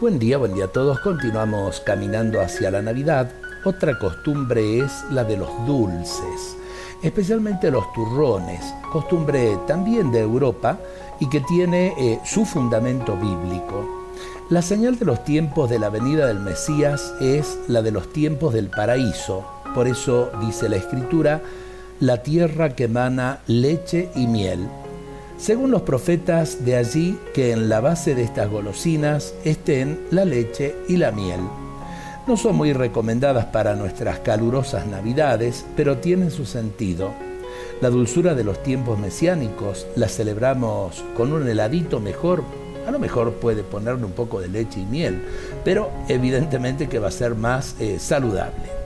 Buen día, buen día a todos. Continuamos caminando hacia la Navidad. Otra costumbre es la de los dulces, especialmente los turrones, costumbre también de Europa y que tiene eh, su fundamento bíblico. La señal de los tiempos de la venida del Mesías es la de los tiempos del paraíso. Por eso dice la Escritura, la tierra que emana leche y miel. Según los profetas, de allí que en la base de estas golosinas estén la leche y la miel. No son muy recomendadas para nuestras calurosas navidades, pero tienen su sentido. La dulzura de los tiempos mesiánicos la celebramos con un heladito mejor. A lo mejor puede ponerle un poco de leche y miel, pero evidentemente que va a ser más eh, saludable.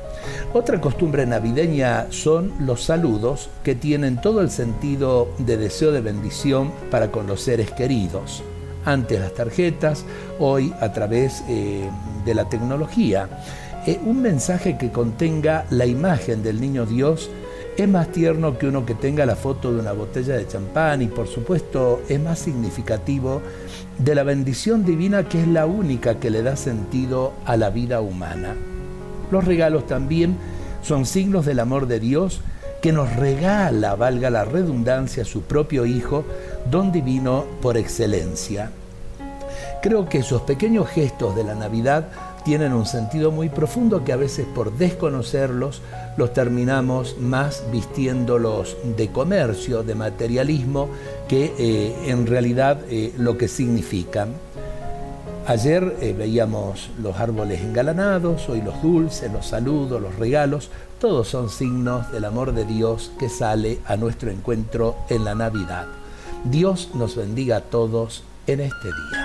Otra costumbre navideña son los saludos que tienen todo el sentido de deseo de bendición para con los seres queridos. Antes las tarjetas, hoy a través eh, de la tecnología. Eh, un mensaje que contenga la imagen del niño Dios es más tierno que uno que tenga la foto de una botella de champán y por supuesto es más significativo de la bendición divina que es la única que le da sentido a la vida humana. Los regalos también son signos del amor de Dios que nos regala, valga la redundancia, su propio Hijo, don divino por excelencia. Creo que esos pequeños gestos de la Navidad tienen un sentido muy profundo que a veces por desconocerlos los terminamos más vistiéndolos de comercio, de materialismo, que eh, en realidad eh, lo que significan. Ayer eh, veíamos los árboles engalanados, hoy los dulces, los saludos, los regalos, todos son signos del amor de Dios que sale a nuestro encuentro en la Navidad. Dios nos bendiga a todos en este día.